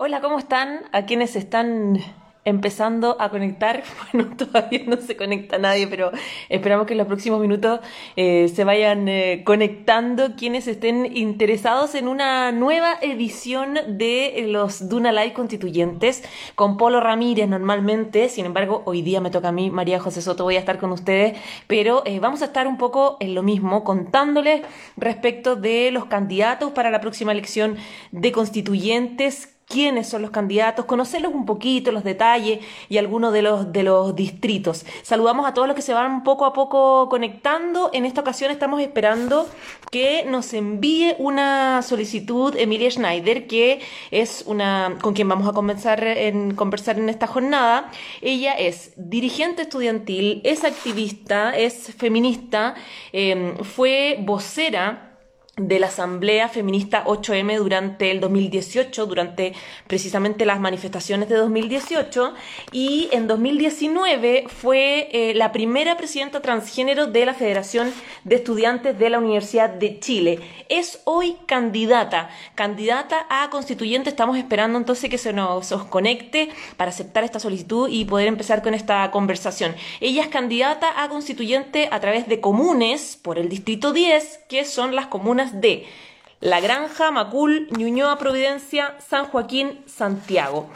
Hola, ¿cómo están? A quienes están empezando a conectar. Bueno, todavía no se conecta nadie, pero esperamos que en los próximos minutos eh, se vayan eh, conectando quienes estén interesados en una nueva edición de los Duna Live constituyentes con Polo Ramírez normalmente. Sin embargo, hoy día me toca a mí, María José Soto, voy a estar con ustedes, pero eh, vamos a estar un poco en lo mismo, contándoles respecto de los candidatos para la próxima elección de constituyentes quiénes son los candidatos, conocerlos un poquito, los detalles y algunos de los, de los distritos. Saludamos a todos los que se van poco a poco conectando. En esta ocasión estamos esperando que nos envíe una solicitud Emilia Schneider, que es una con quien vamos a comenzar en conversar en esta jornada. Ella es dirigente estudiantil, es activista, es feminista, eh, fue vocera de la Asamblea Feminista 8M durante el 2018, durante precisamente las manifestaciones de 2018, y en 2019 fue eh, la primera presidenta transgénero de la Federación de Estudiantes de la Universidad de Chile. Es hoy candidata, candidata a constituyente. Estamos esperando entonces que se nos, conecte para aceptar esta solicitud y poder empezar con esta conversación. Ella es candidata a constituyente a través de comunes por el Distrito 10, que son las comunas de La Granja, Macul, Ñuñoa, Providencia, San Joaquín, Santiago.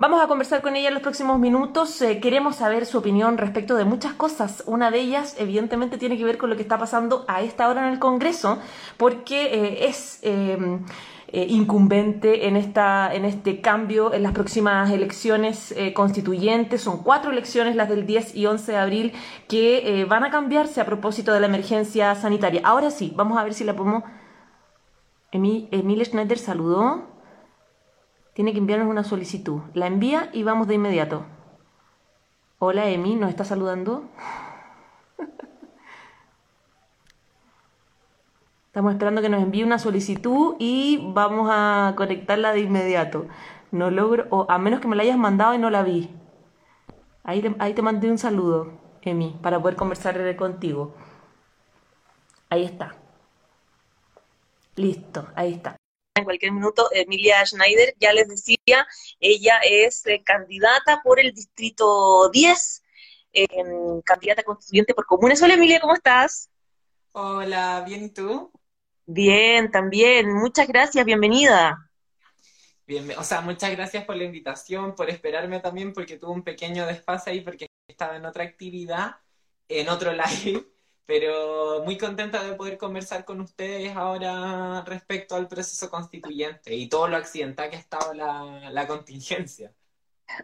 Vamos a conversar con ella en los próximos minutos. Eh, queremos saber su opinión respecto de muchas cosas. Una de ellas, evidentemente, tiene que ver con lo que está pasando a esta hora en el Congreso, porque eh, es... Em, eh, incumbente en, esta, en este cambio en las próximas elecciones constituyentes. Son cuatro elecciones, las del 10 y 11 de abril, que van a cambiarse a propósito de la emergencia sanitaria. Ahora sí, vamos a ver si la podemos Emil Schneider saludó. Tiene que enviarnos una solicitud. La envía y vamos de inmediato. Hola Emi, ¿nos está saludando? Estamos esperando que nos envíe una solicitud y vamos a conectarla de inmediato. No logro, o a menos que me la hayas mandado y no la vi. Ahí te, ahí te mandé un saludo, Emi, para poder conversar contigo. Ahí está. Listo, ahí está. En cualquier minuto, Emilia Schneider, ya les decía, ella es eh, candidata por el Distrito 10, em, candidata constituyente por comunes. Hola Emilia, ¿cómo estás? Hola, ¿bien y tú? Bien, también. Muchas gracias, bienvenida. Bien, o sea, muchas gracias por la invitación, por esperarme también, porque tuve un pequeño desfase ahí porque estaba en otra actividad, en otro live pero muy contenta de poder conversar con ustedes ahora respecto al proceso constituyente y todo lo accidental que ha estado la, la contingencia.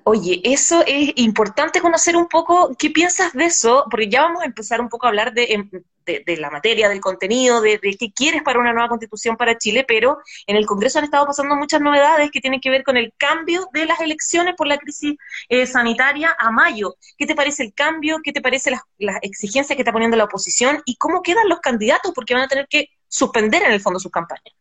Oye, eso es importante conocer un poco qué piensas de eso, porque ya vamos a empezar un poco a hablar de, em, la materia, del contenido, de, qué quieres para una nueva constitución para Chile, pero en el Congreso han estado pasando muchas novedades que tienen que ver con el cambio de las elecciones por la crisis eh, sanitaria a mayo. ¿Qué te parece el cambio? ¿Qué te parece las, las exigencias que está poniendo la oposición? ¿Y cómo quedan los candidatos? Porque van a tener que suspender en el fondo sus campañas.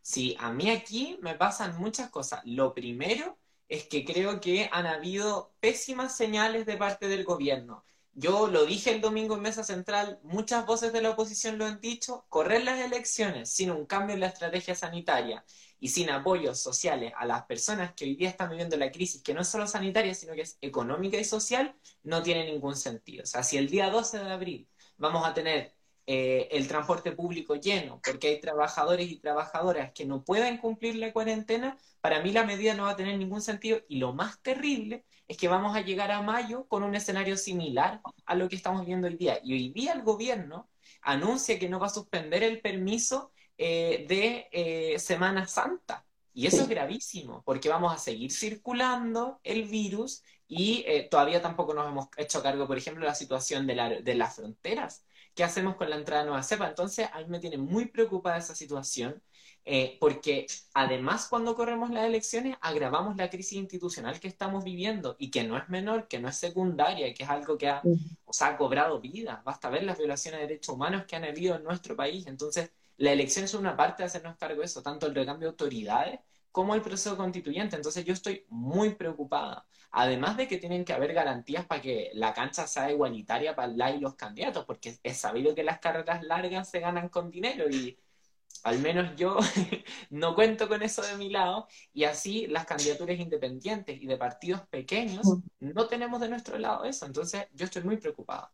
Sí, a mí aquí me pasan muchas cosas. Lo primero es que creo que han habido pésimas señales de parte del gobierno. Yo lo dije el domingo en Mesa Central, muchas voces de la oposición lo han dicho, correr las elecciones sin un cambio en la estrategia sanitaria y sin apoyos sociales a las personas que hoy día están viviendo la crisis, que no es solo sanitaria, sino que es económica y social, no tiene ningún sentido. O sea, si el día 12 de abril vamos a tener eh, el transporte público lleno, porque hay trabajadores y trabajadoras que no pueden cumplir la cuarentena, para mí la medida no va a tener ningún sentido. Y lo más terrible es que vamos a llegar a mayo con un escenario similar a lo que estamos viendo hoy día. Y hoy día el gobierno anuncia que no va a suspender el permiso eh, de eh, Semana Santa. Y eso es gravísimo, porque vamos a seguir circulando el virus y todavía tampoco nos hemos hecho cargo, por ejemplo, de la situación de, de las fronteras ¿qué hacemos con la entrada de nueva cepa? Entonces, a mí me tiene muy preocupada esa situación, eh, porque además cuando corremos las elecciones agravamos la crisis institucional que estamos viviendo y que no es menor, que no es secundaria, que es algo que ha, o ha cobrado vida. Basta ver las violaciones de derechos humanos que han habido en nuestro país. Entonces, la elección es una parte de hacernos cargo de eso, tanto el recambio de autoridades como el proceso constituyente. Entonces yo estoy muy preocupada. Además de que tienen que haber garantías para que la cancha sea igualitaria para la y los candidatos, porque es sabido que las carreras largas se ganan con dinero y al menos yo no cuento con eso de mi lado, y así las candidaturas independientes y de partidos pequeños no tenemos de nuestro lado eso, entonces yo estoy muy preocupada.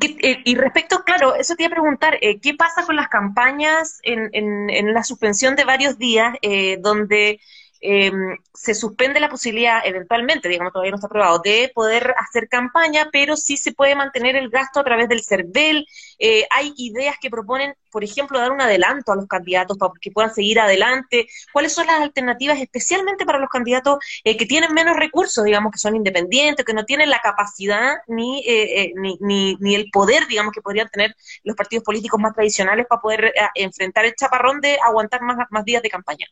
Eh, y respecto, claro, eso te iba a preguntar, eh, ¿qué pasa con las campañas en, en, la suspensión de varios días eh, donde Em, se suspende la posibilidad, eventualmente, digamos, todavía no está aprobado, de poder hacer campaña, pero sí se puede mantener el gasto a través del CERVEL. Eh, hay ideas que proponen, por ejemplo, dar un adelanto a los candidatos para que puedan seguir adelante. ¿Cuáles son las alternativas, especialmente para los candidatos eh, que tienen menos recursos, digamos, que son independientes, que no tienen la capacidad ni, eh, ni, ni, ni, el poder, digamos, que podrían tener los partidos políticos más tradicionales para poder enfrentar el chaparrón de aguantar más, más días de campaña?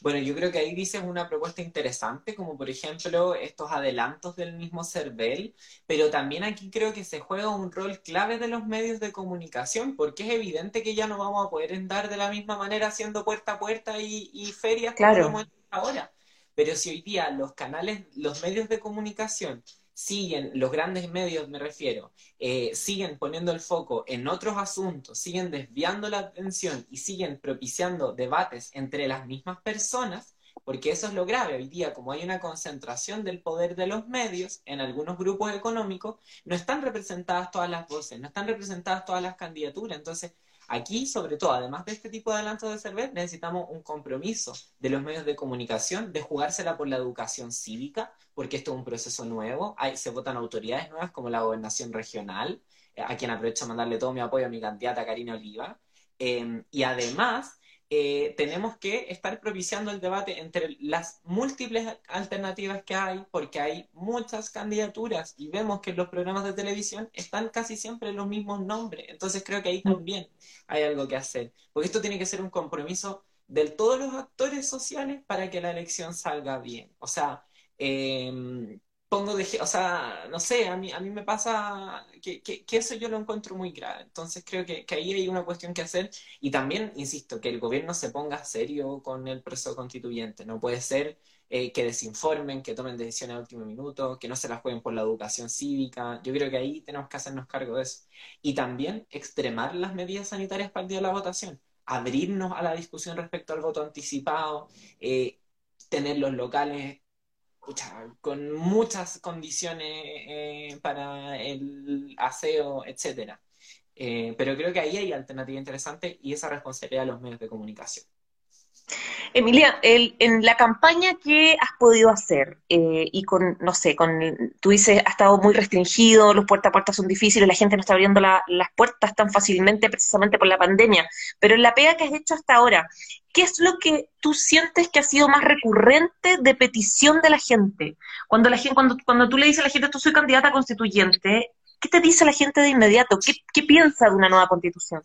Bueno, yo creo que ahí dices una propuesta interesante, como por ejemplo estos adelantos del mismo CERVEL, pero también aquí creo que se juega un rol clave de los medios de comunicación, porque es evidente que ya no vamos a poder andar de la misma manera haciendo puerta a puerta y, y ferias claro. como ahora. Pero si hoy día los canales, los medios de comunicación siguen, los grandes medios me refiero, eh, siguen poniendo el foco en otros asuntos, siguen desviando la atención y siguen propiciando debates entre las mismas personas, porque eso es lo grave. Hoy día, como hay una concentración del poder de los medios en algunos grupos económicos, no están representadas todas las voces, no están representadas todas las candidaturas. Entonces, Aquí, sobre todo, además de este tipo de adelantos de server, necesitamos un compromiso de los medios de comunicación de jugársela por la educación cívica, porque esto es un proceso nuevo. Hay, se votan autoridades nuevas como la gobernación regional, eh, a quien aprovecho a mandarle todo mi apoyo a mi candidata Karina Oliva. Em, y además, eh, tenemos que estar propiciando el debate entre las múltiples alternativas que hay, porque hay muchas candidaturas y vemos que los programas de televisión están casi siempre los mismos nombres. Entonces creo que ahí mm. también hay algo que hacer, porque esto tiene que ser un compromiso de todos los actores sociales para que la elección salga bien. O sea, eh, pongo de, o sea, no sé, a mí, a mí me pasa que, que, eso yo lo encuentro muy grave. Entonces creo que, que, ahí hay una cuestión que hacer y también, insisto, que el gobierno se ponga serio con el proceso constituyente. No puede ser eh, que desinformen, que tomen decisiones a último minuto, que no se las jueguen por la educación cívica. Yo creo que ahí tenemos que hacernos cargo de eso. Y también extremar las medidas sanitarias para el día de la votación. Abrirnos a la discusión respecto al voto anticipado, eh, tener los locales con muchas condiciones eh, para el aseo, etcétera. Eh, pero creo que ahí hay alternativa interesante y esa responsabilidad de los medios de comunicación. Emilia, en la campaña que has podido hacer eh, y con, no sé, con, tú dices, ha estado muy restringido, los puerta a puerta son difíciles, la gente no está abriendo las puertas tan fácilmente precisamente por la pandemia, pero en la pega que has hecho hasta ahora, ¿qué es lo que tú sientes que ha sido más recurrente de petición de la gente? Cuando, la gente, cuando, cuando tú le dices a la gente, tú soy candidata constituyente, ¿qué te dice la gente de inmediato? ¿Qué, qué piensa de una nueva constitución?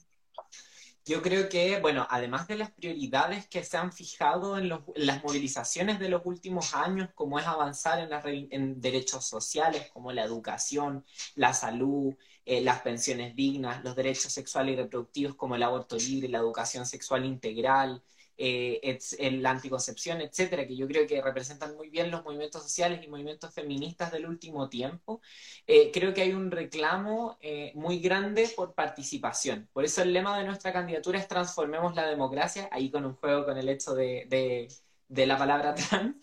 Yo creo que, bueno, además de las prioridades que se han fijado en, las movilizaciones de los últimos años, como es avanzar en, en derechos sociales, como la educación, la salud, eh, las pensiones dignas, los derechos sexuales y reproductivos, como el aborto libre, la educación sexual integral, eh, la anticoncepción, etcétera, que yo creo que representan muy bien los movimientos sociales y movimientos feministas del último tiempo, eh, creo que hay un reclamo eh, muy grande por participación. Por eso el lema de nuestra candidatura es Transformemos la democracia, ahí con un juego con el hecho de, de, de la palabra trans.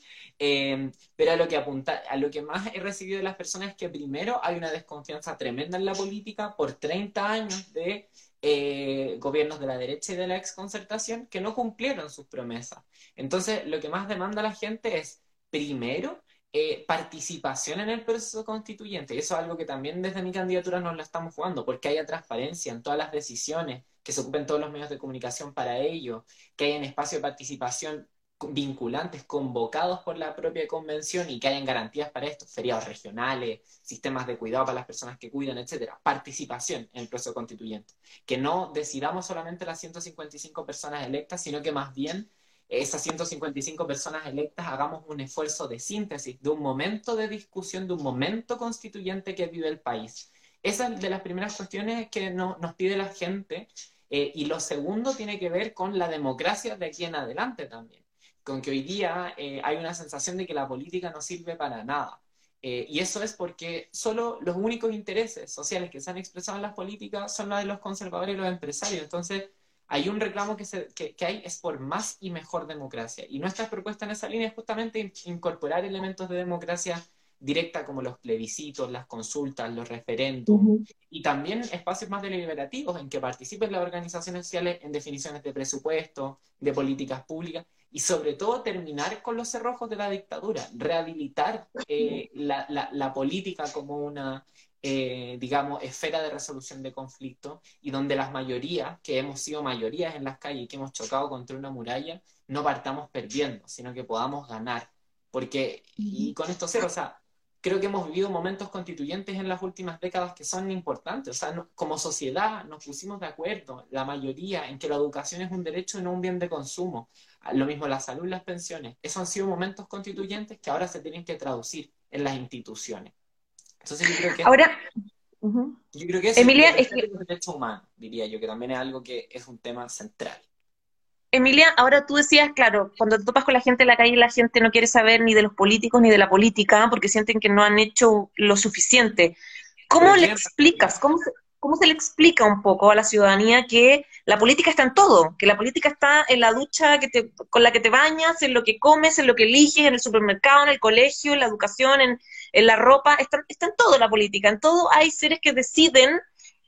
pero a lo que apunta, a lo que más he recibido de las personas es que primero hay una desconfianza tremenda en la política por 30 años de eh, gobiernos de la derecha y de la exconcertación que no cumplieron sus promesas. Entonces, lo que más demanda la gente es, primero, eh, participación en el proceso constituyente. Y eso es algo que también desde mi candidatura nos la estamos jugando, porque haya transparencia en todas las decisiones, que se ocupen todos los medios de comunicación para ello, que haya un espacio de participación vinculantes convocados por la propia convención y que hayan garantías para esto, feriados regionales, sistemas de cuidado para las personas que cuidan, etcétera, participación en el proceso constituyente, que no decidamos solamente las 155 personas electas, sino que más bien esas 155 personas electas hagamos un esfuerzo de síntesis de un momento de discusión, de un momento constituyente que vive el país. Esa es de las primeras cuestiones que nos pide la gente. Eh, y lo segundo tiene que ver con la democracia de aquí en adelante también con que hoy día eh, hay una sensación de que la política no sirve para nada. Eh, y eso es porque solo los únicos intereses sociales que se han expresado en las políticas son los de los conservadores y los empresarios. Entonces, hay un reclamo que, se, que, hay es por más y mejor democracia. Y nuestra propuesta en esa línea es justamente incorporar elementos de democracia directa como los plebiscitos, las consultas, los referendos, y también espacios más deliberativos en que participen las organizaciones sociales en definiciones de presupuesto, de políticas públicas, y sobre todo terminar con los cerrojos de la dictadura, rehabilitar eh, la, la, política como una, eh, digamos, esfera de resolución de conflictos y donde las mayorías, que hemos sido mayorías en las calles y que hemos chocado contra una muralla, no partamos perdiendo, sino que podamos ganar. Porque, y con esto cero, o sea, creo que hemos vivido momentos constituyentes en las últimas décadas que son importantes. O sea, como sociedad nos pusimos de acuerdo, la mayoría, en que la educación es un derecho y no un bien de consumo. Lo mismo la salud y las pensiones. Esos han sido momentos constituyentes que ahora se tienen que traducir en las instituciones. Entonces yo creo que... Ahora... Yo creo que Emilia, es que... derecho humano, diría yo, que también es algo que es un tema central. Emilia, ahora tú decías, claro, cuando te topas con la gente en la calle, la gente no quiere saber ni de los políticos ni de la política porque sienten que no han hecho lo suficiente. ¿Cómo le explicas? ¿Cómo se, ¿Cómo se le explica un poco a la ciudadanía que la política está en todo? Que la política está en la ducha que te, con la que te bañas, en lo que comes, en lo que eliges, en el supermercado, en el colegio, en la educación, en, en la ropa. Está, está en todo la política. En todo hay seres que deciden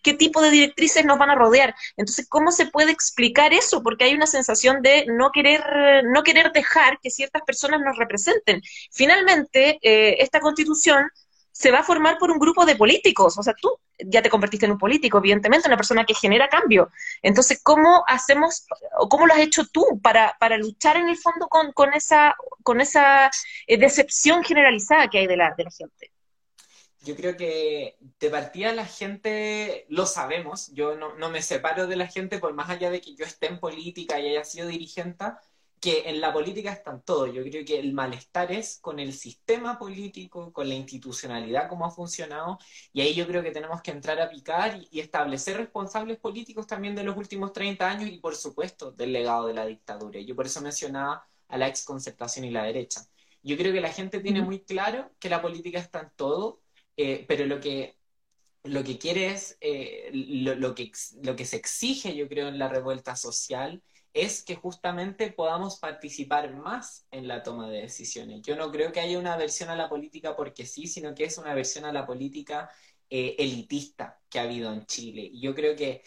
qué tipo de directrices nos van a rodear. Entonces, ¿cómo se puede explicar eso? Porque hay una sensación de no querer, no querer dejar que ciertas personas nos representen. Finalmente, eh, esta constitución se va a formar por un grupo de políticos. O sea, tú ya te convertiste en un político, evidentemente, una persona que genera cambio. Entonces, ¿cómo hacemos, o cómo lo has hecho tú para, para luchar en el fondo con, con esa, con esa eh, decepción generalizada que hay de la, de la gente? yo creo que de partida la gente lo sabemos, yo no, no, me separo de la gente por más allá de que yo esté en política y haya sido dirigente, que en la política están todos. Yo creo que el malestar es con el sistema político, con la institucionalidad, cómo ha funcionado, y ahí yo creo que tenemos que entrar a picar y, y establecer responsables políticos también de los últimos 30 años y por supuesto del legado de la dictadura. Yo por eso mencionaba a la exconcertación y la derecha. Yo creo que la gente tiene muy claro que la política está en todo, eh, pero lo que, lo que quiere es, eh, lo, que, lo que se exige, yo creo, en la revuelta social es que justamente podamos participar más en la toma de decisiones. Yo no creo que haya una versión a la política porque sí, sino que es una versión a la política eh, elitista que ha habido en Chile. Yo creo que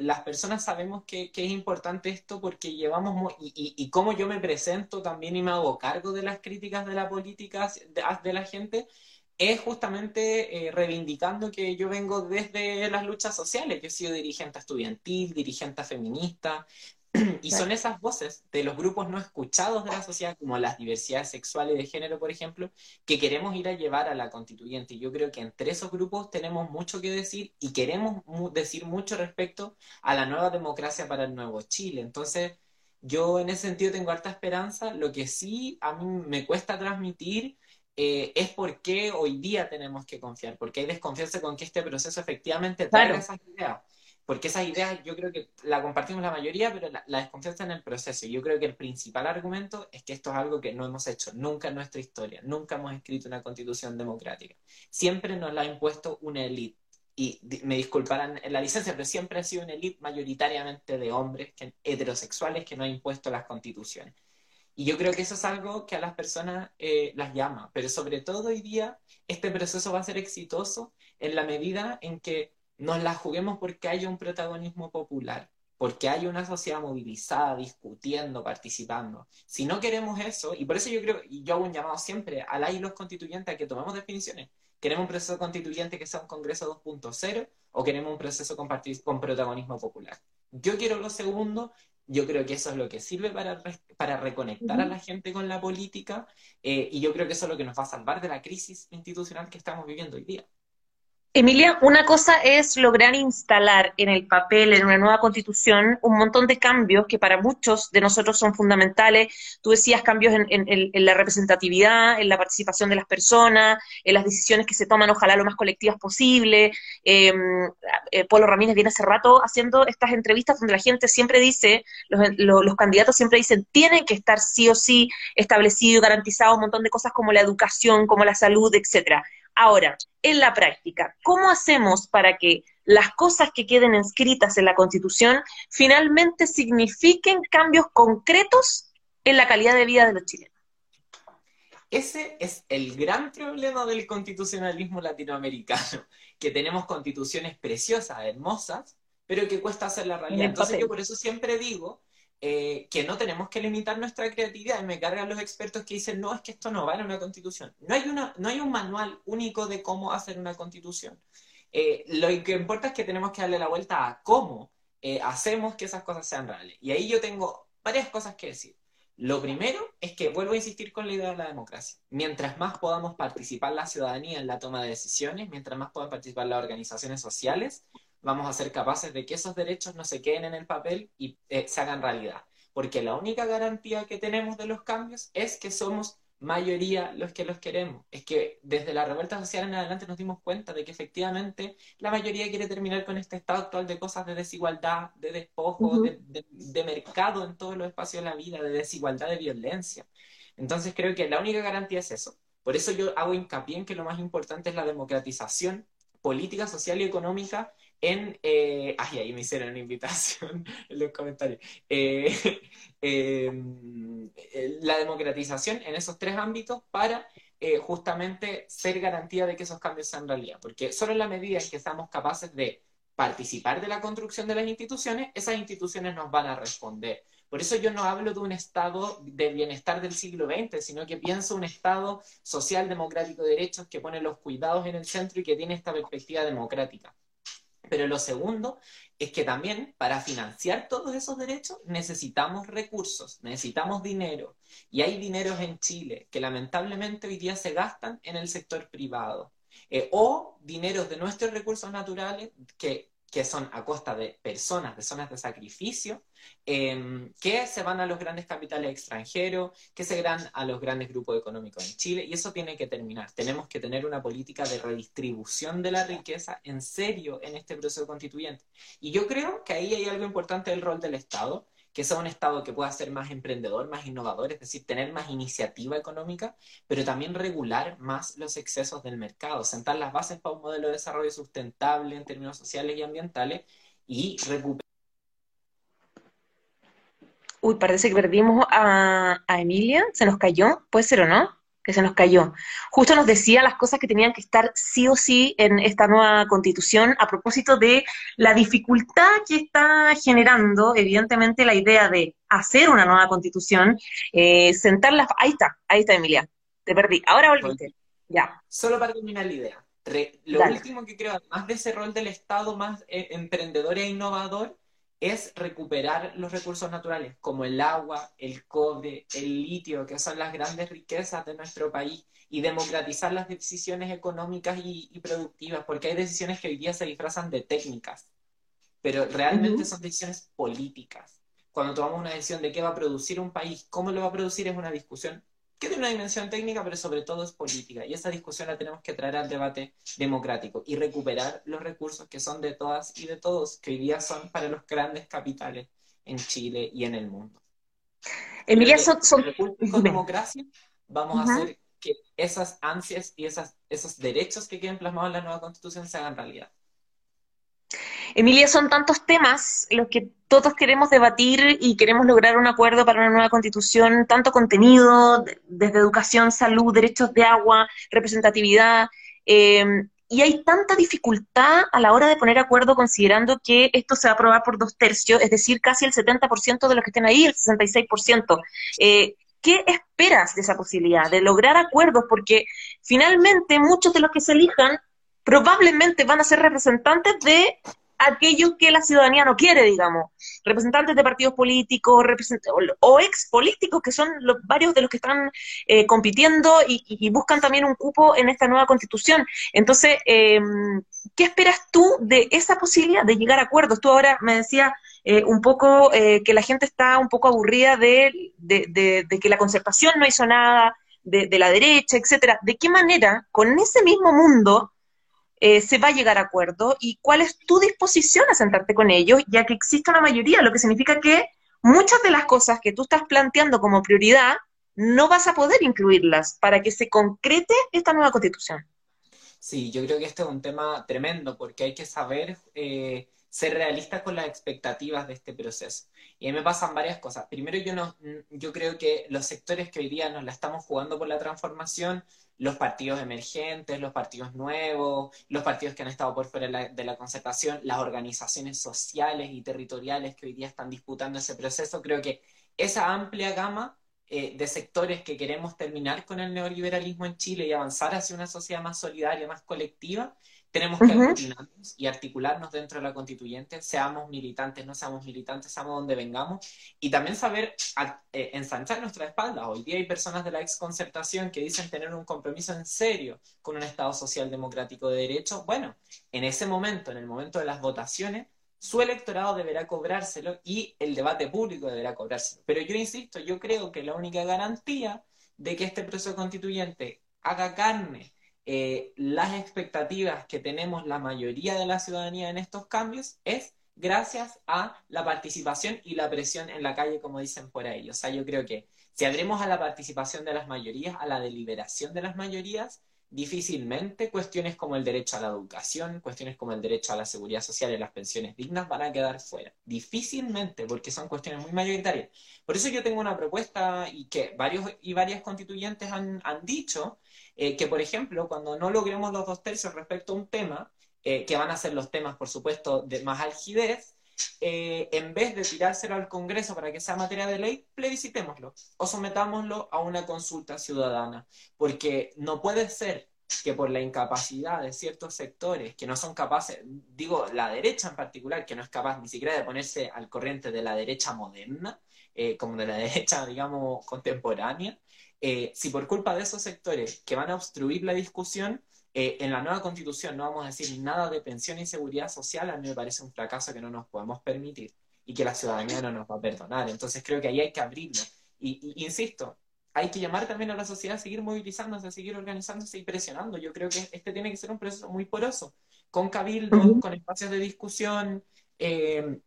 las personas sabemos que, es importante esto porque llevamos, y, y, y, yo me presento también y me hago cargo de las críticas de la política de la gente, es justamente eh, reivindicando que yo vengo desde las luchas sociales. Yo he sido dirigente estudiantil, dirigente feminista, y son esas voces de los grupos no escuchados de la sociedad, como las diversidades sexuales de género, por ejemplo, que queremos ir a llevar a la constituyente. Yo creo que entre esos grupos tenemos mucho que decir y queremos decir mucho respecto a la nueva democracia para el nuevo Chile. Entonces, yo en ese sentido tengo harta esperanza. Lo que sí a mí me cuesta transmitir eh, es por qué hoy día tenemos que confiar, porque hay desconfianza con que este proceso efectivamente traiga esas ideas. Porque esas ideas yo creo que la compartimos la mayoría, pero la, desconfianza en el proceso. Yo creo que el principal argumento es que esto es algo que no hemos hecho nunca en nuestra historia. Nunca hemos escrito una constitución democrática. Siempre nos la ha impuesto una élite. Y me disculparán la licencia, pero siempre ha sido una élite mayoritariamente de hombres que, heterosexuales que no ha impuesto las constituciones. Y yo creo que eso es algo que a las personas eh, las llama, pero sobre todo hoy día este proceso va a ser exitoso en la medida en que nos la juguemos porque haya un protagonismo popular, porque haya una sociedad movilizada, discutiendo, participando. Si no queremos eso, y por eso yo creo, y yo hago un llamado siempre a la y los constituyentes a que tomemos definiciones. ¿Queremos un proceso constituyente que sea un Congreso 2.0 o queremos un proceso con, con protagonismo popular? Yo quiero lo segundo yo creo que eso es lo que sirve para, para reconectar a la gente con la política eh, y yo creo que eso es lo que nos va a salvar de la crisis institucional que estamos viviendo hoy día. Emilia, una cosa es lograr instalar en el papel, en una nueva constitución, un montón de cambios que para muchos de nosotros son fundamentales. Tú decías cambios en, la representatividad, en la participación de las personas, en las decisiones que se toman, ojalá lo más colectivas posible. Em, eh, Polo Ramírez viene hace rato haciendo estas entrevistas donde la gente siempre dice, los, los candidatos siempre dicen, tienen que estar sí o sí establecido y garantizado un montón de cosas como la educación, como la salud, etcétera Ahora, en la práctica, ¿cómo hacemos para que las cosas que queden escritas en la Constitución finalmente signifiquen cambios concretos en la calidad de vida de los chilenos? Ese es el gran problema del constitucionalismo latinoamericano, que tenemos constituciones preciosas, hermosas, pero que cuesta hacer la realidad. Entonces yo por eso siempre digo eh, que no tenemos que limitar nuestra creatividad. Y me cargan los expertos que dicen, no, es que esto no vale una constitución. No hay, una, no hay un manual único de cómo hacer una constitución. Eh, lo que importa es que tenemos que darle la vuelta a cómo eh, hacemos que esas cosas sean reales. Y ahí yo tengo varias cosas que decir. Lo primero es que vuelvo a insistir con la idea de la democracia. Mientras más podamos participar la ciudadanía en la toma de decisiones, mientras más puedan participar las organizaciones sociales, vamos a ser capaces de que esos derechos no se queden en el papel y eh, se hagan realidad. Porque la única garantía que tenemos de los cambios es que somos mayoría los que los queremos. Es que desde la revuelta social en adelante nos dimos cuenta de que efectivamente la mayoría quiere terminar con este estado actual de cosas de desigualdad, de despojo, de, mercado en todos los espacios de la vida, de desigualdad, de violencia. Entonces creo que la única garantía es eso. Por eso yo hago hincapié en que lo más importante es la democratización política, social y económica en... Eh, ahí me hicieron una invitación en los comentarios. Eh, em, la democratización en esos tres ámbitos para eh, justamente ser garantía de que esos cambios sean realidad. Porque solo en la medida en que seamos capaces de participar de la construcción de las instituciones, esas instituciones nos van a responder. Por eso yo no hablo de un estado de bienestar del siglo XX, sino que pienso un estado social, democrático de derechos que pone los cuidados en el centro y que tiene esta perspectiva democrática. Pero lo segundo es que también para financiar todos esos derechos necesitamos recursos, necesitamos dinero. Y hay dineros en Chile que lamentablemente hoy día se gastan en el sector privado. Eh, o dineros de nuestros recursos naturales que que son a costa de personas, de zonas de sacrificio, em, que se van a los grandes capitales extranjeros, que se van a los grandes grupos económicos en Chile, y eso tiene que terminar. Tenemos que tener una política de redistribución de la riqueza en serio en este proceso constituyente. Y yo creo que ahí hay algo importante del rol del Estado, que sea un Estado que pueda ser más emprendedor, más innovador, es decir, tener más iniciativa económica, pero también regular más los excesos del mercado, sentar las bases para un modelo de desarrollo sustentable en términos sociales y ambientales y recuperar. Uy, parece que perdimos a, a Emilia, se nos cayó, puede ser o no que se nos cayó. Justo nos decía las cosas que tenían que estar sí o sí en esta nueva constitución a propósito de la dificultad que está generando, evidentemente, la idea de hacer una nueva constitución, eh, sentarla... Ahí está, ahí está, Emilia. Te perdí. Ahora volviste. Ya. Solo para terminar la idea. lo último que creo, además de ese rol del Estado más eh, emprendedor e innovador, es recuperar los recursos naturales, como el agua, el cobre, el litio, que son las grandes riquezas de nuestro país, y democratizar las decisiones económicas y, productivas, porque hay decisiones que hoy día se disfrazan de técnicas, pero realmente son decisiones políticas. Cuando tomamos una decisión de qué va a producir un país, cómo lo va a producir, es una discusión que tiene una dimensión técnica, pero sobre todo es política. Y esa discusión la tenemos que traer al debate democrático y recuperar los recursos que son de todas y de todos, que hoy día son para los grandes capitales en Chile y en el mundo. Emilia, son, son... Con democracia vamos a hacer que esas ansias y esas, esos derechos que queden plasmados en la nueva constitución se hagan realidad. Emilia, son tantos temas los que todos queremos debatir y queremos lograr un acuerdo para una nueva constitución, tanto contenido, desde educación, salud, derechos de agua, representatividad, eh, y hay tanta dificultad a la hora de poner acuerdo considerando que esto se va a aprobar por dos tercios, es decir, casi el 70% de los que estén ahí, el 66%. Eh, ¿Qué esperas de esa posibilidad, de lograr acuerdos? Porque finalmente muchos de los que se elijan probablemente van a ser representantes de aquellos que la ciudadanía no quiere, digamos, representantes de partidos políticos o, ex políticos, que son los, varios de los que están eh, compitiendo y, buscan también un cupo en esta nueva constitución. Entonces, em, ¿qué esperas tú de esa posibilidad de llegar a acuerdos? Tú ahora me decías eh, un poco eh, que la gente está un poco aburrida de, de, de que la concertación no hizo nada, de, la derecha, etcétera. ¿De qué manera, con ese mismo mundo, eh, se va a llegar a acuerdo y cuál es tu disposición a sentarte con ellos, ya que existe una mayoría, lo que significa que muchas de las cosas que tú estás planteando como prioridad no vas a poder incluirlas para que se concrete esta nueva constitución. Sí, yo creo que este es un tema tremendo porque hay que saber eh, ser realistas con las expectativas de este proceso. Y a me pasan varias cosas. Primero, yo, no, yo creo que los sectores que hoy día nos la estamos jugando por la transformación, los partidos emergentes, los partidos nuevos, los partidos que han estado por fuera de la, concertación, las organizaciones sociales y territoriales que hoy día están disputando ese proceso, creo que esa amplia gama eh, de sectores que queremos terminar con el neoliberalismo en Chile y avanzar hacia una sociedad más solidaria, más colectiva, tenemos que aglutinarnos y articularnos dentro de la constituyente, seamos militantes, no seamos militantes, seamos donde vengamos, y también saber eh, ensanchar nuestra espalda. Hoy día hay personas de la exconcertación que dicen tener un compromiso en serio con un Estado social democrático de derecho. Bueno, en ese momento, en el momento de las votaciones, su electorado deberá cobrárselo y el debate público deberá cobrárselo. Pero yo insisto, yo creo que la única garantía de que este proceso constituyente haga carne eh, las expectativas que tenemos la mayoría de la ciudadanía en estos cambios es gracias a la participación y la presión en la calle, como dicen por ahí. O sea, yo creo que si abrimos a la participación de las mayorías, a la deliberación de las mayorías, difícilmente cuestiones como el derecho a la educación, cuestiones como el derecho a la seguridad social y las pensiones dignas van a quedar fuera. Difícilmente, porque son cuestiones muy mayoritarias. Por eso yo tengo una propuesta y que varios y varias constituyentes han, dicho eh, que, por ejemplo, cuando no logremos los dos tercios respecto a un tema, eh, que van a ser los temas, por supuesto, de más algidez, eh, en vez de tirárselo al Congreso para que sea materia de ley, plebiscitémoslo o sometámoslo a una consulta ciudadana, porque no puede ser que por la incapacidad de ciertos sectores que no son capaces, digo, la derecha en particular, que no es capaz ni siquiera de ponerse al corriente de la derecha moderna, como de la derecha, digamos, contemporánea, eh, si por culpa de esos sectores que van a obstruir la discusión, eh, en la nueva constitución no vamos a decir nada de pensión y seguridad social, a mí me parece un fracaso que no nos podemos permitir y que la ciudadanía no nos va a perdonar. Entonces creo que ahí hay que abrirlo. Y, insisto, hay que llamar también a la sociedad a seguir movilizándose, a seguir organizándose y presionando. Yo creo que este tiene que ser un proceso muy poroso, con cabildos, con espacios de discusión, eh,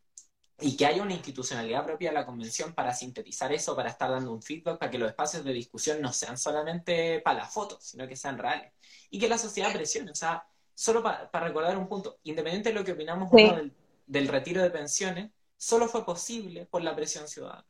y que haya una institucionalidad propia de la convención para sintetizar eso, para estar dando un feedback, para que los espacios de discusión no sean solamente para las fotos, sino que sean reales. Y que la sociedad presione. O sea, solo para recordar un punto, independiente de lo que opinamos del, retiro de pensiones, solo fue posible por la presión ciudadana.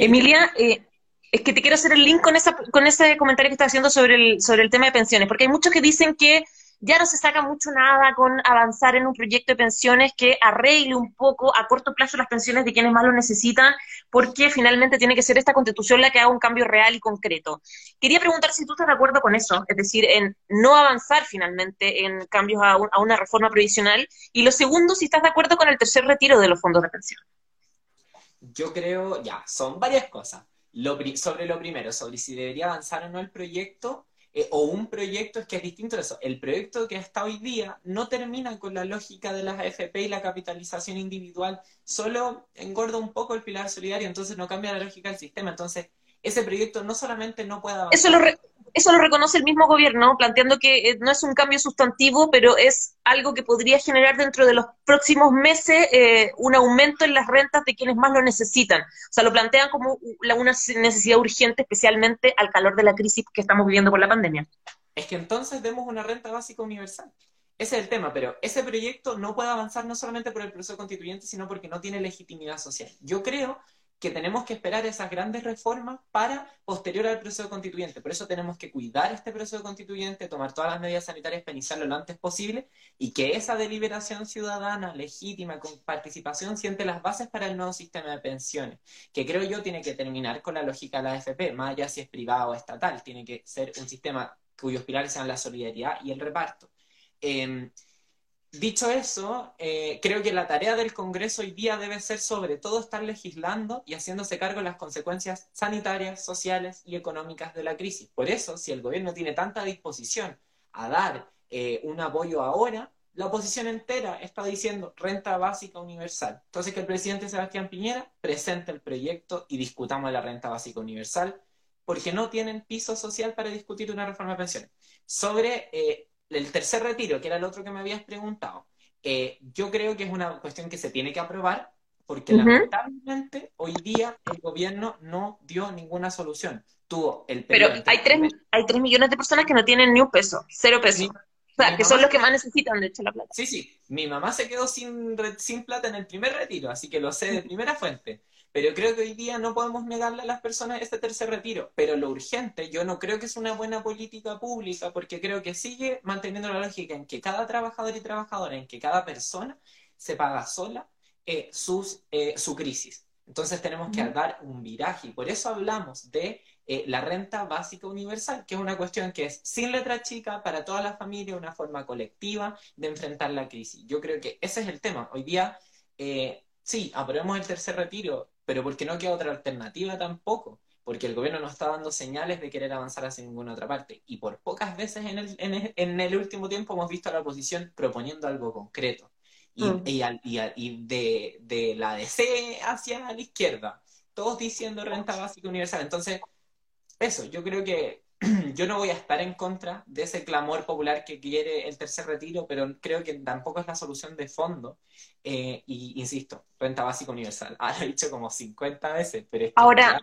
Emilia, eh, es que te quiero hacer el link con, esa, con ese comentario que estás haciendo sobre el, sobre el tema de pensiones, porque hay muchos que dicen que ya no se saca mucho nada con avanzar en un proyecto de pensiones que arregle un poco a corto plazo las pensiones de quienes más lo necesitan, porque finalmente tiene que ser esta constitución la que haga un cambio real y concreto. Quería preguntar si tú estás de acuerdo con eso, es decir, en no avanzar finalmente en cambios a, una reforma provisional, y lo segundo, si estás de acuerdo con el tercer retiro de los fondos de pensión. Yo creo, ya, son varias cosas. sobre lo primero, sobre si debería avanzar o no el proyecto, eh, o un proyecto, es que es distinto de eso. El proyecto que hasta hoy día no termina con la lógica de las AFP y la capitalización individual, solo engorda un poco el pilar solidario, entonces no cambia la lógica del sistema. Entonces, ese proyecto no solamente no puede avanzar. Eso lo, eso lo reconoce el mismo gobierno, planteando que eh, no es un cambio sustantivo, pero es algo que podría generar dentro de los próximos meses eh, un aumento en las rentas de quienes más lo necesitan. O sea, lo plantean como una necesidad urgente, especialmente al calor de la crisis que estamos viviendo por la pandemia. Es que entonces demos una renta básica universal. Ese es el tema, pero ese proyecto no puede avanzar no solamente por el proceso constituyente, sino porque no tiene legitimidad social. Yo creo que tenemos que esperar esas grandes reformas para posterior al proceso constituyente. Por eso tenemos que cuidar este proceso constituyente, tomar todas las medidas sanitarias, penizarlo lo antes posible y que esa deliberación ciudadana legítima con participación siente las bases para el nuevo sistema de pensiones, que creo yo tiene que terminar con la lógica de la AFP, más allá si es privado o estatal, tiene que ser un sistema cuyos pilares sean la solidaridad y el reparto. Em, Dicho eso, eh, creo que la tarea del Congreso hoy día debe ser sobre todo estar legislando y haciéndose cargo de las consecuencias sanitarias, sociales y económicas de la crisis. Por eso, si el gobierno tiene tanta disposición a dar eh, un apoyo ahora, la oposición entera está diciendo renta básica universal. Entonces, que el presidente Sebastián Piñera presente el proyecto y discutamos la renta básica universal, porque no tienen piso social para discutir una reforma de pensiones. Sobre eh, el tercer retiro, que era el otro que me habías preguntado, eh, yo creo que es una cuestión que se tiene que aprobar porque lamentablemente hoy día el gobierno no dio ninguna solución. Tuvo el Pero hay tres, hay tres millones de personas que no tienen ni un peso, cero peso. sea, que son los que más necesitan, de hecho, la plata. Sí, sí. Mi mamá se quedó sin, sin plata en el primer retiro, así que lo sé de primera fuente. Pero creo que hoy día no podemos negarle a las personas este tercer retiro. Pero lo urgente, yo no creo que es una buena política pública, porque creo que sigue manteniendo la lógica en que cada trabajador y trabajadora, en que cada persona se paga sola eh, sus, eh, su crisis. Entonces tenemos que dar un viraje y por eso hablamos de eh, la renta básica universal, que es una cuestión que es sin letra chica para toda la familia, una forma colectiva de enfrentar la crisis. Yo creo que ese es el tema. Hoy día, eh, sí, aprobemos el tercer retiro, pero porque no queda otra alternativa tampoco, porque el gobierno no está dando señales de querer avanzar hacia ninguna otra parte. Y por pocas veces en el, en el, último tiempo hemos visto a la oposición proponiendo algo concreto. Y, mm. y, de, de la DC hacia la izquierda, todos diciendo renta básica universal. Entonces, eso, yo creo que yo no voy a estar en contra de ese clamor popular que quiere el tercer retiro, pero creo que tampoco es la solución de fondo. Eh, y insisto, renta básica universal. Ah, lo he dicho como 50 veces, pero Ahora,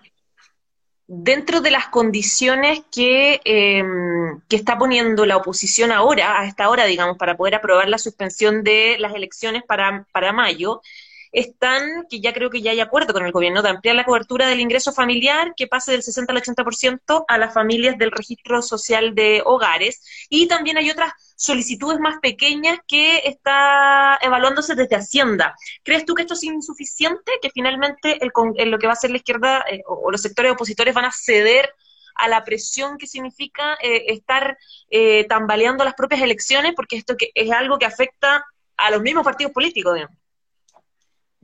dentro de las condiciones que, em, que está poniendo la oposición ahora, a esta hora, digamos, para poder aprobar la suspensión de las elecciones para, para mayo, están, que ya creo que ya hay acuerdo con el gobierno, de ampliar la cobertura del ingreso familiar, que pase del 60 al 80% a las familias del registro social de hogares. Y también hay otras solicitudes más pequeñas que está evaluándose desde Hacienda. ¿Crees tú que esto es insuficiente? Que finalmente el, lo que va a hacer la izquierda eh, o, los sectores opositores van a ceder a la presión que significa eh, estar eh, tambaleando las propias elecciones, porque esto que es algo que afecta a los mismos partidos políticos, digamos.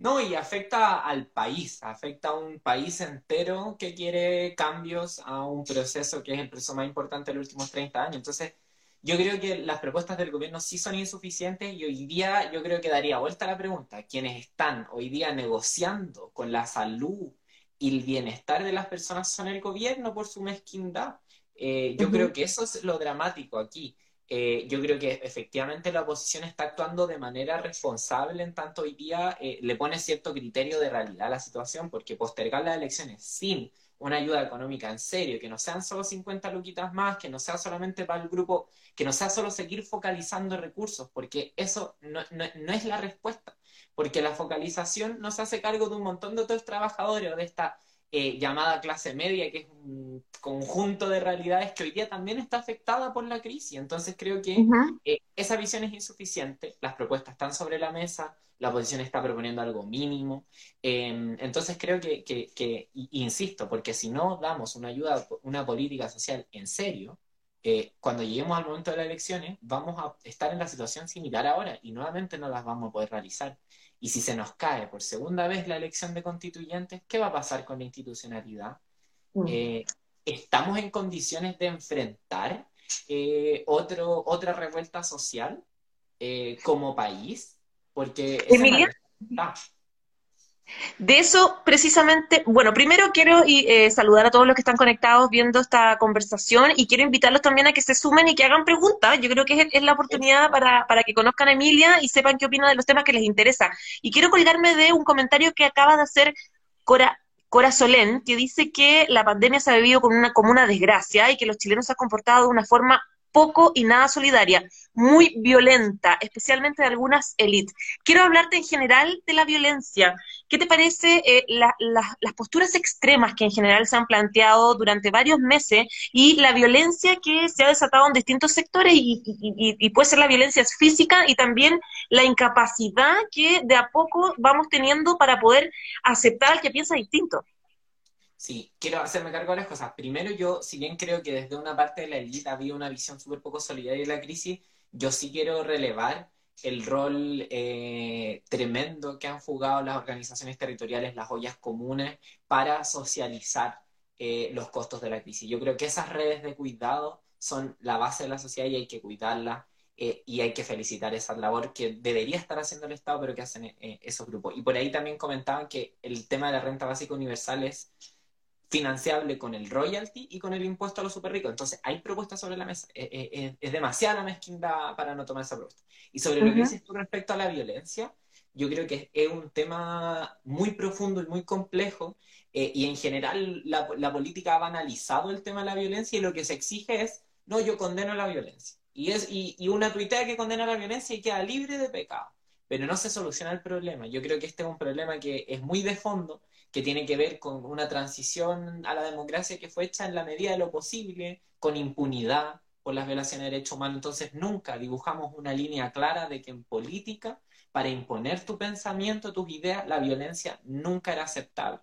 No, y afecta al país, afecta a un país entero que quiere cambios a un proceso que es el proceso más importante de los últimos 30 años. Entonces, yo creo que las propuestas del gobierno sí son insuficientes y hoy día yo creo que daría vuelta a la pregunta, quienes están hoy día negociando con la salud y el bienestar de las personas son el gobierno por su mezquindad. Eh, yo creo que eso es lo dramático aquí. Eh, yo creo que efectivamente la oposición está actuando de manera responsable en tanto hoy día eh, le pone cierto criterio de realidad a la situación, porque postergar las elecciones sin una ayuda económica en serio, que no sean solo 50 luquitas más, que no sea solamente para el grupo, que no sea solo seguir focalizando recursos, porque eso no, no es la respuesta, porque la focalización no se hace cargo de un montón de otros trabajadores o de esta eh, llamada clase media, que es un conjunto de realidades que hoy día también está afectada por la crisis. Entonces creo que eh, esa visión es insuficiente, las propuestas están sobre la mesa, la oposición está proponiendo algo mínimo. Em, entonces creo que, que, insisto, porque si no damos una ayuda, una política social en serio, eh, cuando lleguemos al momento de las elecciones, vamos a estar en la situación similar ahora y nuevamente no las vamos a poder realizar. Y si se nos cae por segunda vez la elección de constituyentes, ¿qué va a pasar con la institucionalidad? Mm. Eh, ¿Estamos en condiciones de enfrentar eh, otro, otra revuelta social eh, como país? Porque... Emilia, de eso, precisamente, bueno, primero quiero eh, saludar a todos los que están conectados viendo esta conversación y quiero invitarlos también a que se sumen y que hagan preguntas. Yo creo que es, la oportunidad para, para, que conozcan a Emilia y sepan qué opina de los temas que les interesa. Y quiero colgarme de un comentario que acaba de hacer Cora, Cora Solén, que dice que la pandemia se ha vivido con una, como una desgracia y que los chilenos se han comportado de una forma poco y nada solidaria, muy violenta, especialmente de algunas élites. Quiero hablarte en general de la violencia. ¿Qué te parece eh, las posturas extremas que en general se han planteado durante varios meses y la violencia que se ha desatado en distintos sectores y, y puede ser la violencia física y también la incapacidad que de a poco vamos teniendo para poder aceptar al que piensa distinto? Sí, quiero hacerme cargo de las cosas. Primero, yo, si bien creo que desde una parte de la élite había una visión súper poco solidaria de la crisis, yo sí quiero relevar el rol eh, tremendo que han jugado las organizaciones territoriales, las ollas comunes, para socializar eh, los costos de la crisis. Yo creo que esas redes de cuidado son la base de la sociedad y hay que cuidarlas eh, y hay que felicitar esa labor que debería estar haciendo el Estado, pero que hacen esos grupos. Y por ahí también comentaban que el tema de la renta básica universal es financiable con el royalty y con el impuesto a los super ricos. Entonces, hay propuestas sobre la mesa. Eh, eh, eh, es demasiada la mezquindad para no tomar esa propuesta. Y sobre lo que dices respecto a la violencia, yo creo que es un tema muy profundo y muy complejo. y en general, la, la, política ha banalizado el tema de la violencia y lo que se exige es, no, yo condeno la violencia. Y, es, y, y una tuitea que condena la violencia y queda libre de pecado. Pero no se soluciona el problema. Yo creo que este es un problema que es muy de fondo, que tiene que ver con una transición a la democracia que fue hecha en la medida de lo posible, con impunidad por las violaciones de derechos humanos. Entonces nunca dibujamos una línea clara de que en política para imponer tu pensamiento, tus ideas, la violencia nunca era aceptable.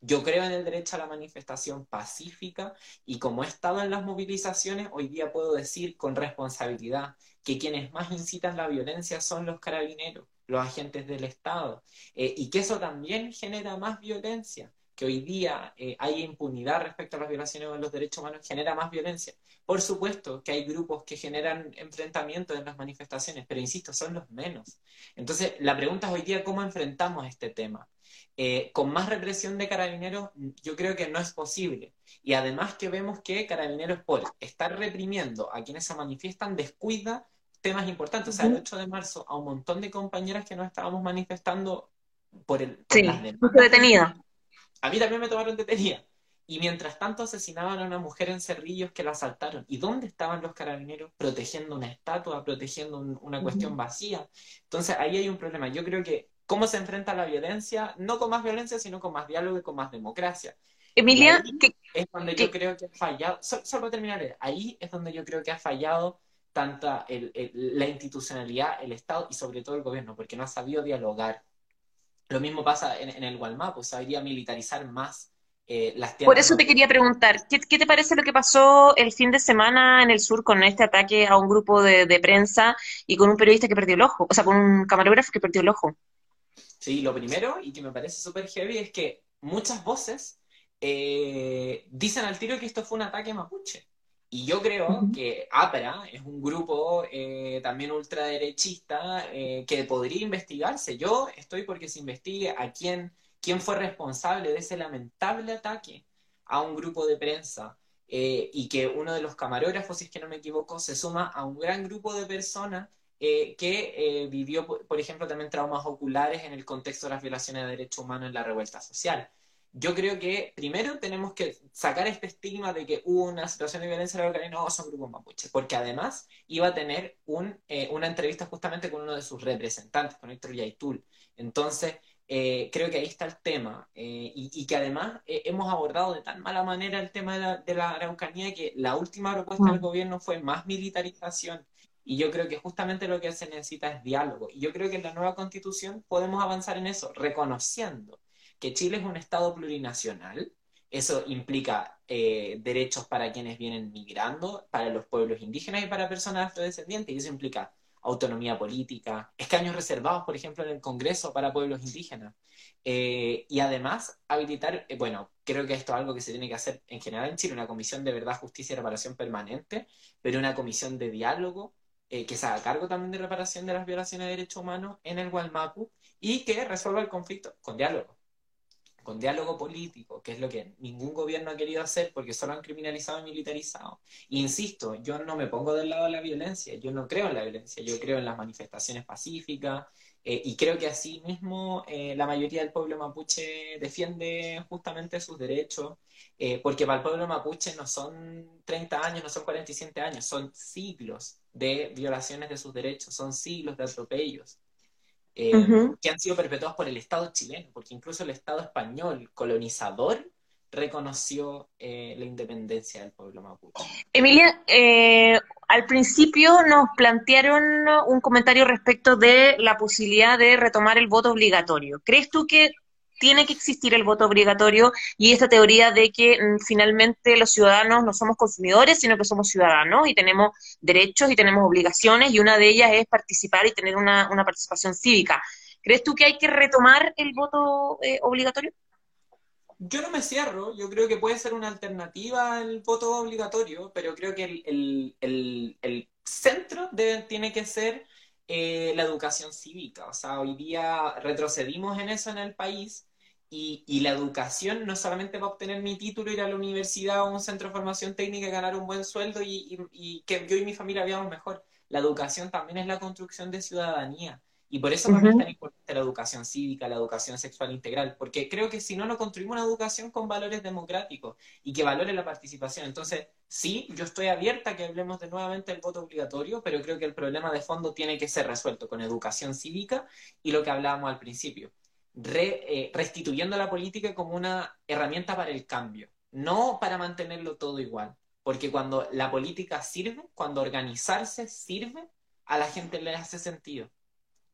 Yo creo en el derecho a la manifestación pacífica y como he estado en las movilizaciones, hoy día puedo decir con responsabilidad que quienes más incitan la violencia son los carabineros, los agentes del Estado, eh, y que eso también genera más violencia que hoy día eh, hay impunidad respecto a las violaciones de los derechos humanos genera más violencia. Por supuesto que hay grupos que generan enfrentamientos en las manifestaciones, pero insisto, son los menos. Entonces, la pregunta es hoy día cómo enfrentamos este tema. Eh, con más represión de carabineros, yo creo que no es posible. Y además que vemos que carabineros, por estar reprimiendo a quienes se manifiestan, descuida temas importantes. O sea, el 8 de marzo, a un montón de compañeras que nos estábamos manifestando por el por sí, las detenida a mí también me tomaron detenida. Y mientras tanto asesinaban a una mujer en Cerrillos que la asaltaron. ¿Y dónde estaban los carabineros? Protegiendo una estatua, protegiendo una cuestión vacía. Entonces ahí hay un problema. Yo creo que cómo se enfrenta la violencia, no con más violencia, sino con más diálogo y con más democracia. Emilia, es donde yo creo que ha fallado, solo, terminaré, ahí es donde yo creo que ha fallado tanta la institucionalidad, el Estado y sobre todo el gobierno, porque no ha sabido dialogar lo mismo pasa en, el Walmart, pues sabría militarizar más eh, las tierras. Por eso te quería preguntar, ¿qué, te parece lo que pasó el fin de semana en el sur con este ataque a un grupo de, prensa y con un periodista que perdió el ojo? O sea, con un camarógrafo que perdió el ojo. Sí, lo primero, y que me parece súper heavy, es que muchas voces eh, dicen al tiro que esto fue un ataque mapuche. Y yo creo que APRA es un grupo eh, también ultraderechista eh, que podría investigarse. Yo estoy porque se investigue a quién, quién fue responsable de ese lamentable ataque a un grupo de prensa eh, y que uno de los camarógrafos, si es que no me equivoco, se suma a un gran grupo de personas que vivió, por ejemplo, también traumas oculares en el contexto de las violaciones de derechos humanos en la revuelta social yo creo que primero tenemos que sacar este estigma de que hubo una situación de violencia en la no, son grupos mapuches, porque además iba a tener un, eh, una entrevista justamente con uno de sus representantes, con Héctor Yaitul. Entonces, eh, creo que ahí está el tema, eh, y, que además hemos abordado de tan mala manera el tema de la, de la Araucanía que la última propuesta del gobierno fue más militarización. Y yo creo que justamente lo que se necesita es diálogo. Y yo creo que en la nueva constitución podemos avanzar en eso, reconociendo que Chile es un Estado plurinacional. Eso implica eh, derechos para quienes vienen migrando, para los pueblos indígenas y para personas afrodescendientes. Y eso implica autonomía política, escaños reservados, por ejemplo, en el Congreso para pueblos indígenas. Eh, y además, habilitar, eh, bueno, creo que esto es algo que se tiene que hacer en general en Chile, una comisión de verdad, justicia y reparación permanente, pero una comisión de diálogo que se haga cargo también de reparación de las violaciones de derechos humanos en el Gualmapu y que resuelva el conflicto con diálogo con diálogo político, que es lo que ningún gobierno ha querido hacer porque solo han criminalizado y militarizado. insisto, yo no me pongo del lado de la violencia, yo no creo en la violencia, yo creo en las manifestaciones pacíficas eh, y creo que así mismo eh, la mayoría del pueblo mapuche defiende justamente sus derechos, eh, porque para el pueblo mapuche no son 30 años, no son 47 años, son siglos de violaciones de sus derechos, son siglos de atropellos. Eh, que han sido perpetuados por el Estado chileno, porque incluso el Estado español colonizador reconoció eh, la independencia del pueblo mapuche. Emilia, eh, al principio nos plantearon un comentario respecto de la posibilidad de retomar el voto obligatorio. ¿Crees tú que tiene que existir el voto obligatorio y esta teoría de que mm, finalmente los ciudadanos no somos consumidores, sino que somos ciudadanos y tenemos derechos y tenemos obligaciones y una de ellas es participar y tener una, participación cívica. ¿Crees tú que hay que retomar el voto eh, obligatorio? Yo no me cierro, yo creo que puede ser una alternativa al voto obligatorio, pero creo que el, centro tiene que ser eh, la educación cívica. O sea, hoy día retrocedimos en eso en el país y, la educación no solamente para obtener mi título, ir a la universidad o un centro de formación técnica, ganar un buen sueldo y, que yo y mi familia vivamos mejor. La educación también es la construcción de ciudadanía. Y por eso también es tan importante la educación cívica, la educación sexual integral, porque creo que si no, no construimos una educación con valores democráticos y que valore la participación. Entonces, sí, yo estoy abierta a que hablemos de nuevamente del voto obligatorio, pero creo que el problema de fondo tiene que ser resuelto con educación cívica y lo que hablábamos al principio, eh, restituyendo la política como una herramienta para el cambio, no para mantenerlo todo igual. Porque cuando la política sirve, cuando organizarse sirve, a la gente le hace sentido.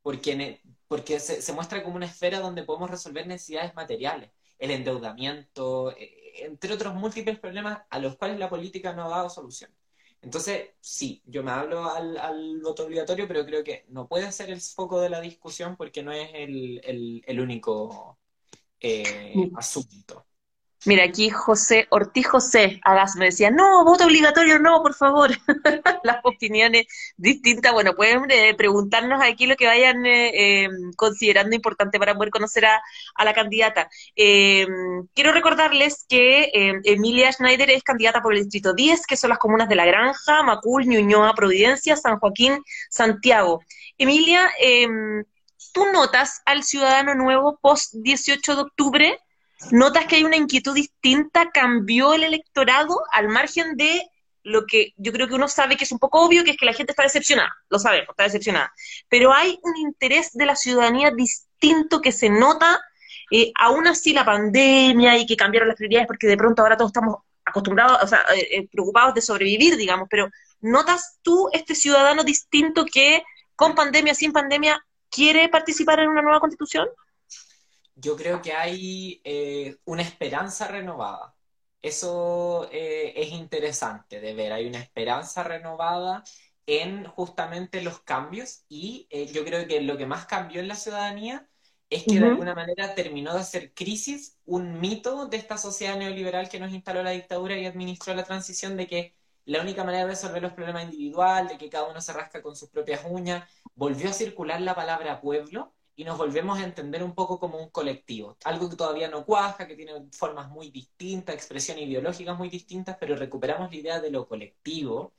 Porque, porque se, muestra como una esfera donde podemos resolver necesidades materiales, el endeudamiento, eh, entre otros múltiples problemas a los cuales la política no ha dado solución. Entonces, sí, yo me hablo al, voto obligatorio, pero creo que no puede ser el foco de la discusión porque no es el, único eh, asunto. Mira, aquí José Ortiz José Agas me decía, no, voto obligatorio, no, por favor. Las opiniones distintas, bueno, pueden eh, preguntarnos aquí lo que vayan eh, em, considerando importante para poder conocer a, la candidata. Em, quiero recordarles que em, Emilia Schneider es candidata por el Distrito 10, que son las comunas de La Granja, Macul, Ñuñoa, Providencia, San Joaquín, Santiago. Emilia, ¿tú notas al ciudadano nuevo post 18 de octubre? Notas que hay una inquietud distinta, cambió el electorado al margen de lo que yo creo que uno sabe que es un poco obvio, que es que la gente está decepcionada, lo sabemos, está decepcionada. Pero hay un interés de la ciudadanía distinto que se nota, eh, aún así la pandemia y que cambiaron las prioridades, porque de pronto ahora todos estamos acostumbrados, o sea, eh, eh, preocupados de sobrevivir, digamos, pero ¿notas tú este ciudadano distinto que con pandemia, sin pandemia, quiere participar en una nueva constitución? Yo creo que hay eh, una esperanza renovada. Eso eh, es interesante de ver. Hay una esperanza renovada en justamente los cambios y eh, yo creo que lo que más cambió en la ciudadanía es que de alguna manera terminó de hacer crisis un mito de esta sociedad neoliberal que nos instaló la dictadura y administró la transición de que la única manera de resolver los problemas individuales, de que cada uno se rasca con sus propias uñas, volvió a circular la palabra pueblo y nos volvemos a entender un poco como un colectivo. Algo que todavía no cuaja, que tiene formas muy distintas, expresiones ideológicas muy distintas, pero recuperamos la idea de lo colectivo.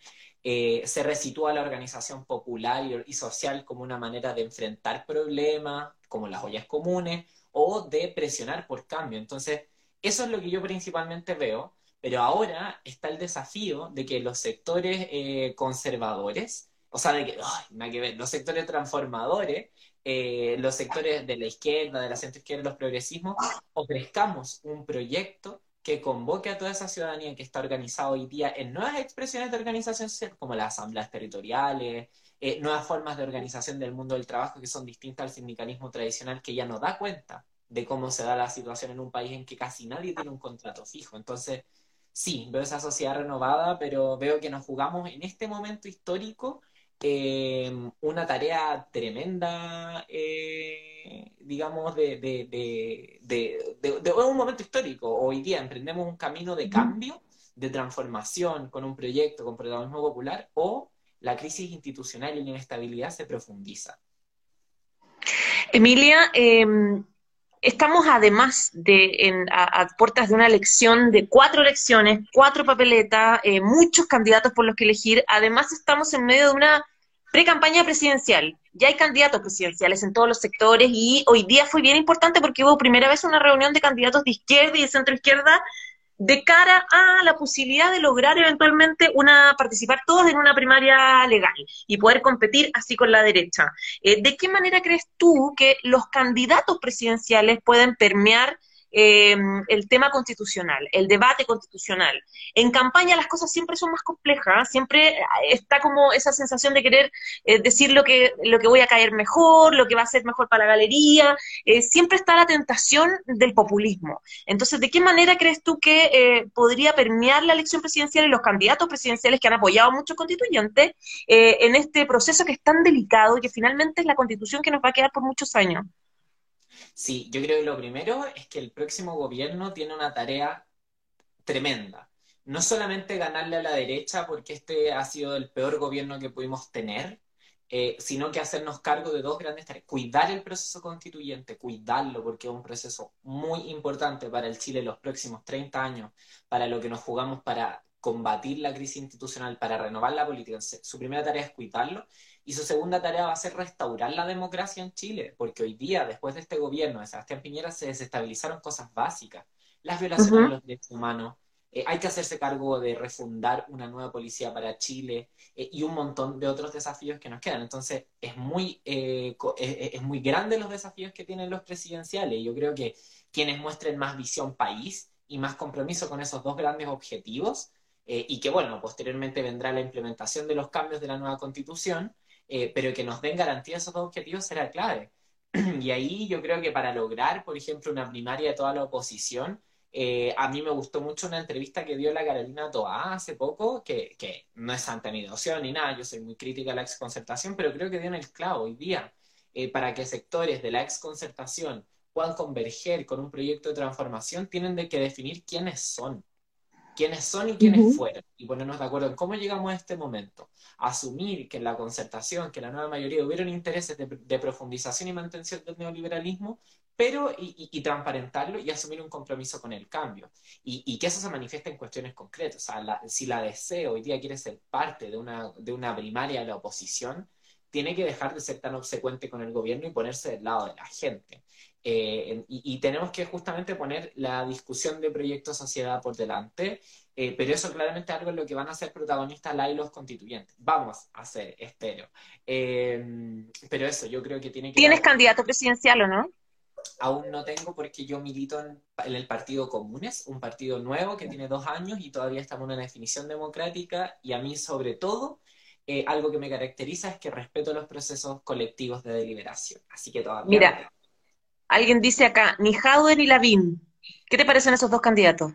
Eh, se resitúa la organización popular y, social como una manera de enfrentar problemas, como las ollas comunes, o de presionar por cambio. Entonces, eso es lo que yo principalmente veo, pero ahora está el desafío de que los sectores eh, conservadores, o sea, de que, ay, que ver, los sectores transformadores eh, los sectores de la izquierda, de la centroizquierda, los progresismos, ofrezcamos un proyecto que convoque a toda esa ciudadanía que está organizada hoy día en nuevas expresiones de organización como las asambleas territoriales, eh, nuevas formas de organización del mundo del trabajo que son distintas al sindicalismo tradicional que ya no da cuenta de cómo se da la situación en un país en que casi nadie tiene un contrato fijo. Entonces, sí, veo esa sociedad renovada, pero veo que nos jugamos en este momento histórico Em, una tarea tremenda, eh, digamos, de, de, un momento histórico. Hoy día emprendemos un camino de cambio, de transformación con un proyecto, con protagonismo popular, o la crisis institucional y la inestabilidad se profundiza. Emilia, em, estamos además de a, puertas de una elección, de cuatro elecciones, cuatro papeletas, eh, muchos candidatos por los que elegir. Además, estamos en medio de una pre-campaña presidencial. Ya hay candidatos presidenciales en todos los sectores y hoy día fue bien importante porque hubo primera vez una reunión de candidatos de izquierda y de centro izquierda de cara a la posibilidad de lograr eventualmente una participar todos en una primaria legal y poder competir así con la derecha. Eh, ¿De qué manera crees tú que los candidatos presidenciales pueden permear eh, el tema constitucional, el debate constitucional. En campaña las cosas siempre son más complejas, siempre está como esa sensación de querer eh, decir lo que, lo que voy a caer mejor, lo que va a ser mejor para la galería, eh, siempre está la tentación del populismo. Entonces, ¿de qué manera crees tú que podría permear la elección presidencial y los candidatos presidenciales que han apoyado a muchos constituyentes en este proceso que es tan delicado y que finalmente es la constitución que nos va a quedar por muchos años? Sí, yo creo que lo primero es que el próximo gobierno tiene una tarea tremenda. No solamente ganarle a la derecha, porque este ha sido el peor gobierno que pudimos tener, eh, sino que hacernos cargo de dos grandes tareas. Cuidar el proceso constituyente, cuidarlo, porque es un proceso muy importante para el Chile en los próximos 30 años, para lo que nos jugamos para combatir la crisis institucional, para renovar la política, su primera tarea es cuidarlo y su segunda tarea va a ser restaurar la democracia en Chile, porque hoy día, después de este gobierno de Sebastián Piñera, se desestabilizaron cosas básicas, las violaciones de los derechos humanos, eh, hay que hacerse cargo de refundar una nueva policía para Chile eh, y un montón de otros desafíos que nos quedan. Entonces, es muy, eh, es muy grande los desafíos que tienen los presidenciales. Yo creo que quienes muestren más visión país y más compromiso con esos dos grandes objetivos, y que, bueno, posteriormente vendrá la implementación de los cambios de la nueva constitución, pero que nos den garantía esos dos objetivos será clave. Y ahí yo creo que para lograr, por ejemplo, una primaria de toda la oposición, eh, a mí me gustó mucho una entrevista que dio la Carolina Toá hace poco, que, que no es santa ni devoción ni nada, yo soy muy crítica a la exconcertación, pero creo que dio en el clavo hoy día, eh, para que sectores de la exconcertación puedan converger con un proyecto de transformación, tienen de que definir quiénes son quiénes son y quiénes fueron, y ponernos de acuerdo en cómo llegamos a este momento. Asumir que en la concertación, que la nueva mayoría hubieron intereses de, profundización y mantención del neoliberalismo, pero y, transparentarlo y asumir un compromiso con el cambio. Y, que eso se manifieste en cuestiones concretas. O sea, si la DC hoy día quiere ser parte de una, de una primaria de la oposición, tiene que dejar de ser tan obsecuente con el gobierno y ponerse del lado de la gente. Eh, y, tenemos que justamente poner la discusión de proyectos sociedad por delante, eh, pero eso claramente es algo en lo que van a ser protagonistas la y los constituyentes. Vamos a hacer, espero. Eh, pero eso, yo creo que tiene que... ¿Tienes candidato presidencial o no? Aún no tengo porque yo milito en, el Partido Comunes, un partido nuevo que tiene dos años y todavía estamos en una definición democrática y a mí sobre todo algo que me caracteriza es que respeto los procesos colectivos de deliberación. Así que todavía... Mira, Alguien dice acá, ni Howard ni Lavín. ¿Qué te parecen esos dos candidatos?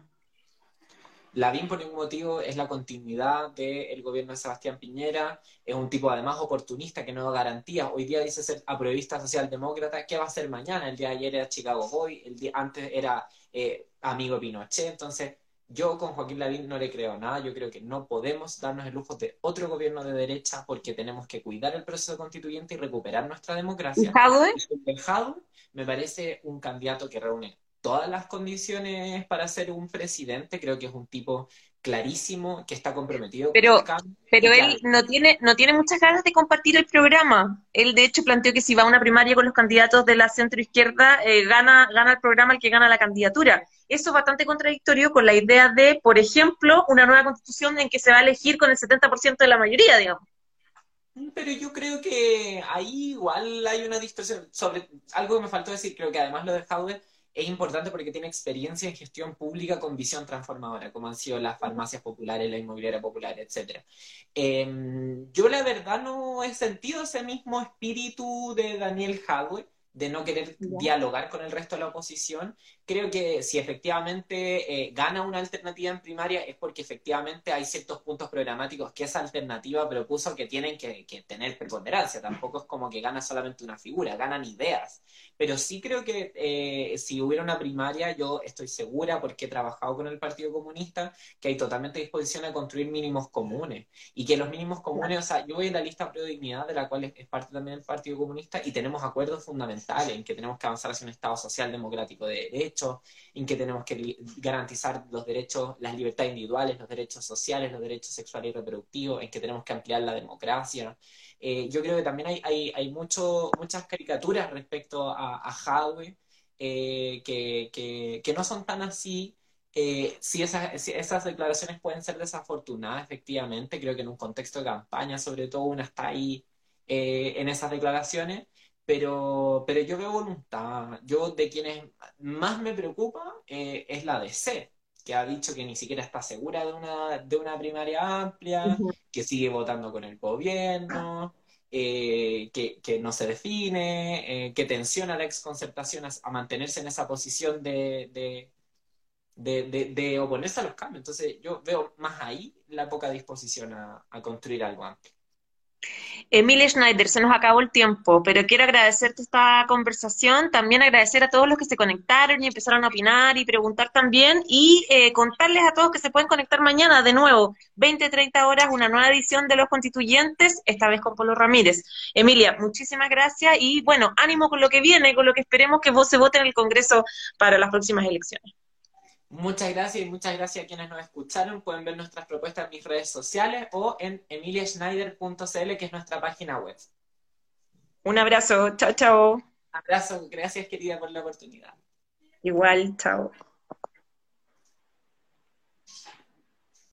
Lavín, por ningún motivo, es la continuidad del gobierno de Sebastián Piñera. Es un tipo, además, oportunista que no da garantías. Hoy día dice ser apruebista socialdemócrata. ¿Qué va a hacer mañana? El día de ayer era Chicago Boy, el día antes era eh, amigo Pinochet. Entonces, yo con Joaquín Lavín no le creo nada. Yo creo que no podemos darnos el lujo de otro gobierno de derecha porque tenemos que cuidar el proceso constituyente y recuperar nuestra democracia. ¿Y me parece un candidato que reúne todas las condiciones para ser un presidente. Creo que es un tipo clarísimo, que está comprometido pero, con el cambio. Pero él no tiene, no tiene muchas ganas de compartir el programa. Él, de hecho, planteó que si va a una primaria con los candidatos de la centroizquierda, eh, gana, gana el programa el que gana la candidatura. Eso es bastante contradictorio con la idea de, por ejemplo, una nueva constitución en que se va a elegir con el 70% de la mayoría, digamos. Pero yo creo que ahí igual hay una distorsión. Sobre algo que me faltó decir, creo que además lo de Howard es importante porque tiene experiencia en gestión pública con visión transformadora, como han sido las farmacias populares, la inmobiliaria popular, etc. Em, yo la verdad no he sentido ese mismo espíritu de Daniel Howard de no querer dialogar con el resto de la oposición. Creo que si efectivamente eh, gana una alternativa en primaria es porque efectivamente hay ciertos puntos programáticos que esa alternativa propuso que tienen que, tener preponderancia. Tampoco es como que gana solamente una figura, ganan ideas. Pero sí creo que eh, si hubiera una primaria, yo estoy segura, porque he trabajado con el Partido Comunista, que hay totalmente disposición a construir mínimos comunes. Y que los mínimos comunes, o sea, yo voy en la lista Pro Dignidad, de la cual es parte también el Partido Comunista, y tenemos acuerdos fundamentales en que tenemos que avanzar hacia un Estado social democrático de derecho, en que tenemos que garantizar los derechos, las libertades individuales, los derechos sociales, los derechos sexuales y reproductivos, en que tenemos que ampliar la democracia. Eh, yo creo que también hay, hay, hay mucho, muchas caricaturas respecto a, a eh, que, que, que, no son tan así. Eh, si, esas, si esas declaraciones pueden ser desafortunadas, efectivamente, creo que en un contexto de campaña, sobre todo, una está ahí en esas declaraciones, pero, pero yo veo voluntad. Yo de quienes más me preocupa eh, es la DC, que ha dicho que ni siquiera está segura de una, de una primaria amplia, que sigue votando con el gobierno, eh, que, que, no se define, eh, que tensiona la exconcertación a, mantenerse en esa posición de, de, de, de, oponerse a los cambios. Entonces yo veo más ahí la poca disposición a, a construir algo amplio. Emilia Schneider, se nos acabó el tiempo, pero quiero agradecerte esta conversación, también agradecer a todos los que se conectaron y empezaron a opinar y preguntar también, y eh, contarles a todos que se pueden conectar mañana de nuevo, 20, 30 horas, una nueva edición de Los Constituyentes, esta vez con Polo Ramírez. Emilia, muchísimas gracias y bueno, ánimo con lo que viene, con lo que esperemos que vos se vote en el Congreso para las próximas elecciones. Muchas gracias y muchas gracias a quienes nos escucharon. Pueden ver nuestras propuestas en mis redes sociales o en emiliaschneider.cl, que es nuestra página web. Un abrazo, chao, chao. Abrazo, gracias querida por la oportunidad. Igual, chao.